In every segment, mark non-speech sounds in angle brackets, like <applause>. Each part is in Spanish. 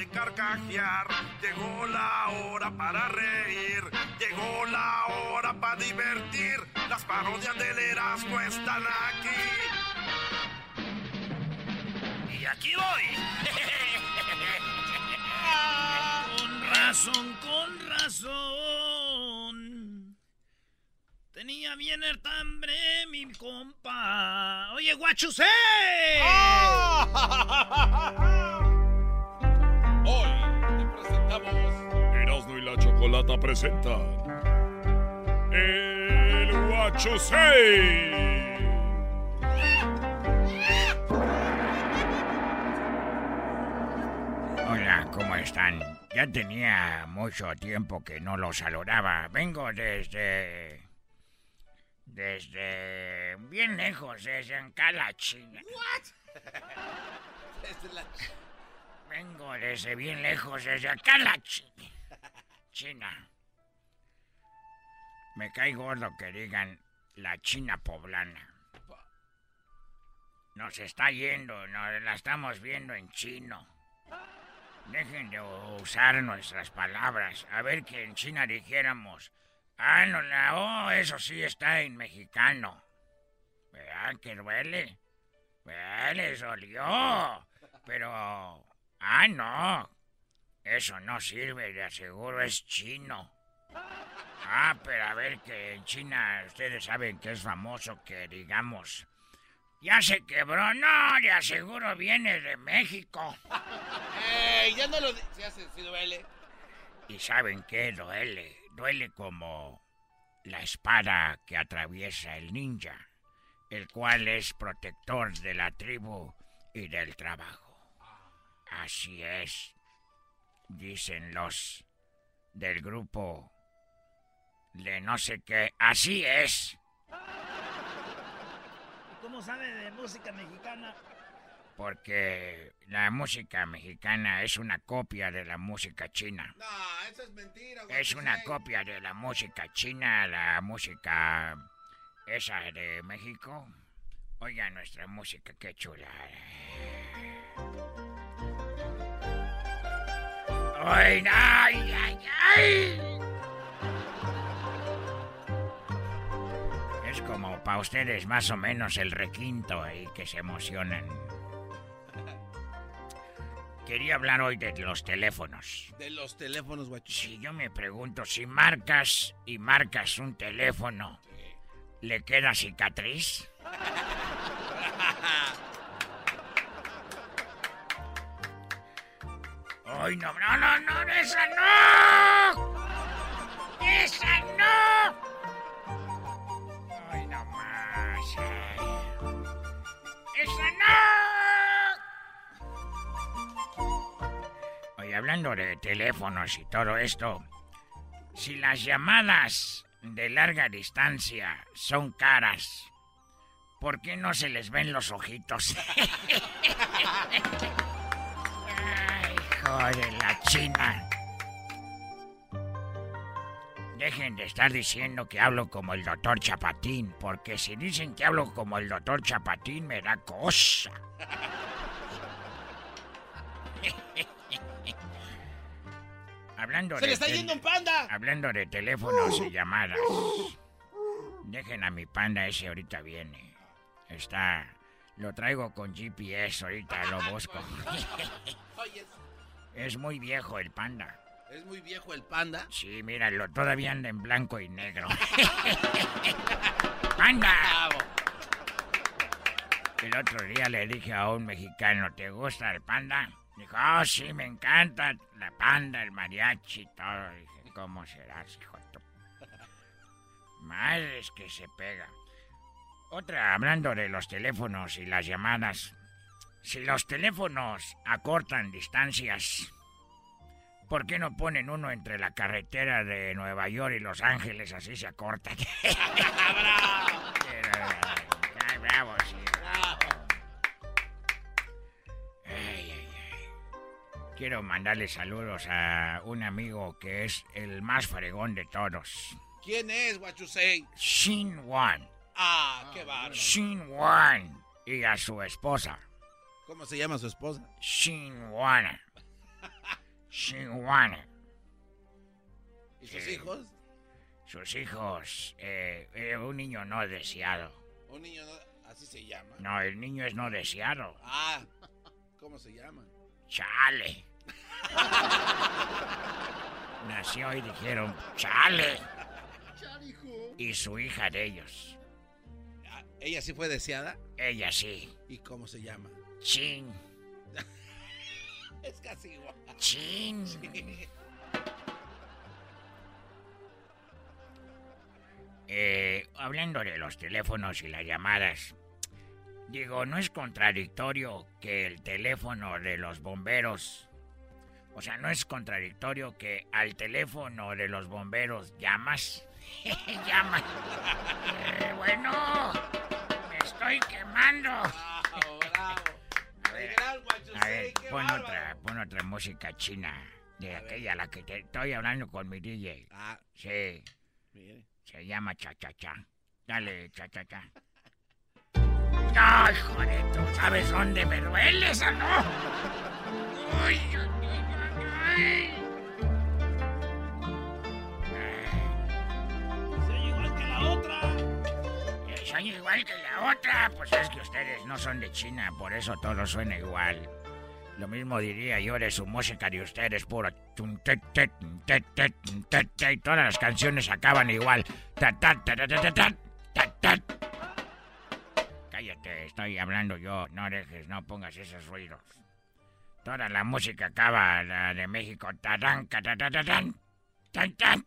De carcajear, llegó la hora para reír, llegó la hora para divertir. Las parodias del Erasmo están aquí. Y aquí voy. Con razón, con razón. Tenía bien el hambre mi compa. Oye, guachusé. <laughs> Chocolata presenta El Guacho 6. Hola, ¿cómo están? Ya tenía mucho tiempo que no los saludaba. Vengo desde... Desde... bien lejos, desde Ancala, China. <laughs> Vengo desde bien lejos, desde Ancala, China. China. Me cae gordo que digan la China poblana. Nos está yendo, nos la estamos viendo en chino. Dejen de usar nuestras palabras. A ver que en China dijéramos. Ah, no, la oh, eso sí está en mexicano. Vean que duele. Vean, les. Pero. Ah, no. Eso no sirve, de aseguro es chino. Ah, pero a ver que en China ustedes saben que es famoso que digamos. Ya se quebró, no, le aseguro viene de México. ¡Ey! Ya no lo. Se hace, si duele. ¿Y saben qué duele? Duele como la espada que atraviesa el ninja, el cual es protector de la tribu y del trabajo. Así es, dicen los del grupo de no sé qué. Así es. ¿Cómo sabe de música mexicana? Porque la música mexicana es una copia de la música china. No, eso es mentira, güey. Es una copia de la música china, la música esa de México. Oiga nuestra música, qué chula. ¡Ay, ay, ay, ay! Es como para ustedes más o menos el requinto ahí que se emocionan. Quería hablar hoy de los teléfonos. De los teléfonos, guachos. Si yo me pregunto, si marcas y marcas un teléfono, ¿le queda cicatriz? ¡Ay, no, no, no, no, esa no! ¡Esa no! ¡Ay, no más! ay. ¡Esa no! Oye, hablando de teléfonos y todo esto, si las llamadas de larga distancia son caras, ¿por qué no se les ven los ojitos? <laughs> Joder, la china. Dejen de estar diciendo que hablo como el doctor Chapatín, porque si dicen que hablo como el doctor Chapatín me da cosa. <laughs> Hablando ¡Se de le está yendo un panda! Hablando de teléfonos y llamadas. Dejen a mi panda ese ahorita viene. Está. Lo traigo con GPS, ahorita lo busco. <laughs> Es muy viejo el panda. es muy viejo el panda. Sí, míralo, todavía anda en blanco y negro. <laughs> <laughs> ¡Panda! El otro día le dije a un mexicano, ¿te gusta el panda? Dijo, oh, sí, me encanta la panda, el mariachi y todo. Dije, ¿cómo serás, hijo tu-?" Madres que se pega. Otra, hablando de los teléfonos y las llamadas. Si los teléfonos acortan distancias, ¿por qué no ponen uno entre la carretera de Nueva York y Los Ángeles? Así se acortan. <laughs> Ay, bravo, sí. Ay, ay, ay. Quiero mandarle saludos a un amigo que es el más fregón de todos. ¿Quién es, Guachusei? Shin Wan. Ah, qué bárbaro. Shin Wan. Y a su esposa. ¿Cómo se llama su esposa? Shin Wan. Shin <laughs> Wan. ¿Y sus hijos? Sus hijos. eh, eh, un niño no deseado. Un niño, no- así se llama. No, el niño es no deseado. Ah, ¿cómo se llama? Chale. <laughs> Nació y dijeron, chale. Y su hija de ellos. Ah, ¿Ella sí fue deseada? Ella sí. ¿Y cómo se llama? Chin. <laughs> Es casi igual. Chin. Eh, hablando de los teléfonos y las llamadas, digo, ¿no es contradictorio que el teléfono de los bomberos, o sea, no es contradictorio que al teléfono de los bomberos llamas? <laughs> llamas. <laughs> Eh, bueno, me estoy quemando. A ver, A pon otra, pon otra música china. De aquella, la que te estoy hablando con mi DJ. Ah, Sí, mire. se llama Cha Cha Cha. Dale, Cha Cha Cha. <laughs> ¡Ay, joder! ¿Tú sabes dónde me duele esa, no? ¡Uy, uy, uy, uy, son igual que la otra. Pues es que ustedes no son de China, por eso todo suena igual. Lo mismo diría yo de su música de ustedes, puro. Y todas las canciones acaban igual. Cállate, estoy hablando yo. No dejes, no pongas esos ruidos. Toda la música acaba, la de México. Tan, tan, tan, tan.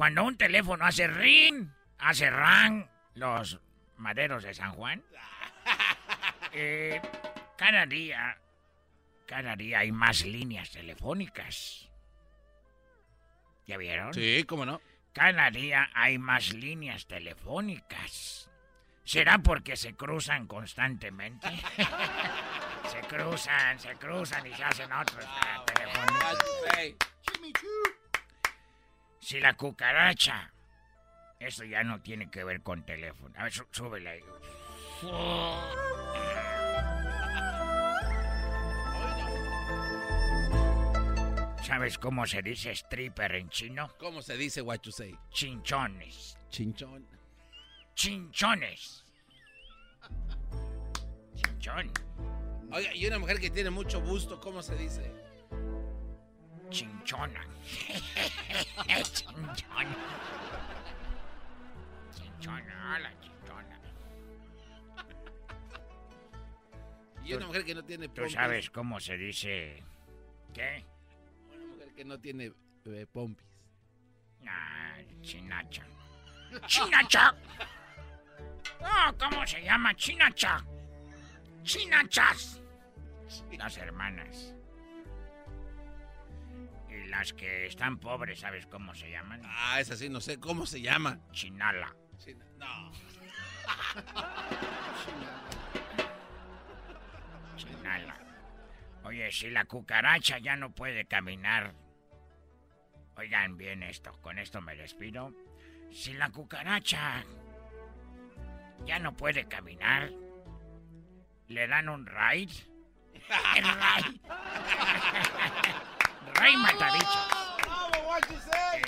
cuando un teléfono hace ring, hace ran, los maderos de San Juan, <laughs> eh, cada día, cada día hay más líneas telefónicas. ¿Ya vieron? Sí, ¿cómo no? Cada día hay más líneas telefónicas. ¿Será porque se cruzan constantemente? <laughs> se cruzan, se cruzan y se hacen otros Bravo, teléfonos. Guachusei. Si la cucaracha. Eso ya no tiene que ver con teléfono. A ver, sú- súbele ahí. ¿Sabes cómo se dice stripper en chino? ¿Cómo se dice Guachusei? Chinchones. Chinchón. Chinchones. Chinchón. Oiga, y una mujer que tiene mucho busto, ¿cómo se dice? <laughs> Chinchona. Chinchona. Chinchona, hola, <laughs> chinchona. Y una mujer que no tiene ¿Tú pompis. sabes cómo se dice? ¿Qué? Una mujer que no tiene eh, pompis. Ah, chinacha. ¡Chinacha! Oh, ¿cómo se llama? Chinacha. Chinachas. Las hermanas las que están pobres, ¿sabes cómo se llaman? Ah, es así, no sé cómo se llama. Chinala. No. Chinala. Oye, si la cucaracha ya no puede caminar. Oigan bien esto, con esto me despido. Si la cucaracha ya no puede caminar, le dan un raid. <laughs> El raid. <laughs> Ray Matabichos.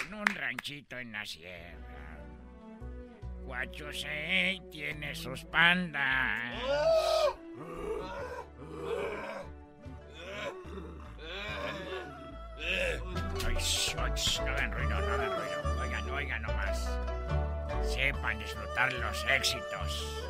En un ranchito en la sierra. Guachosei tiene sus pandas. Ay, sh- ay, sh, no hagan ruido, no hagan ruido. Oigan, oigan nomás. Sepan disfrutar los éxitos.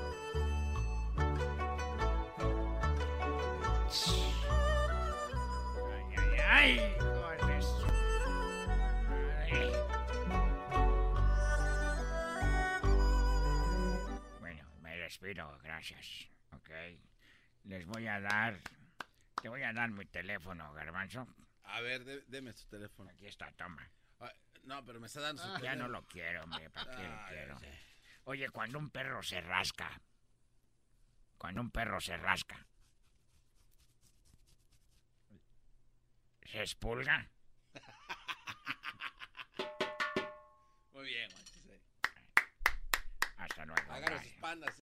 Gracias. Ok. Les voy a dar. Te voy a dar mi teléfono, Garbanzo. A ver, dé- deme su teléfono. Aquí está, toma. Ay, no, pero me está dando su Ya teléfono. no lo quiero, hombre, ¿para qué lo Ay, quiero? sí. Oye, cuando un perro se rasca, cuando un perro se rasca, ¿se expulga? <laughs> Muy bien, Guachusei. Hasta luego. Bye. sus pandas.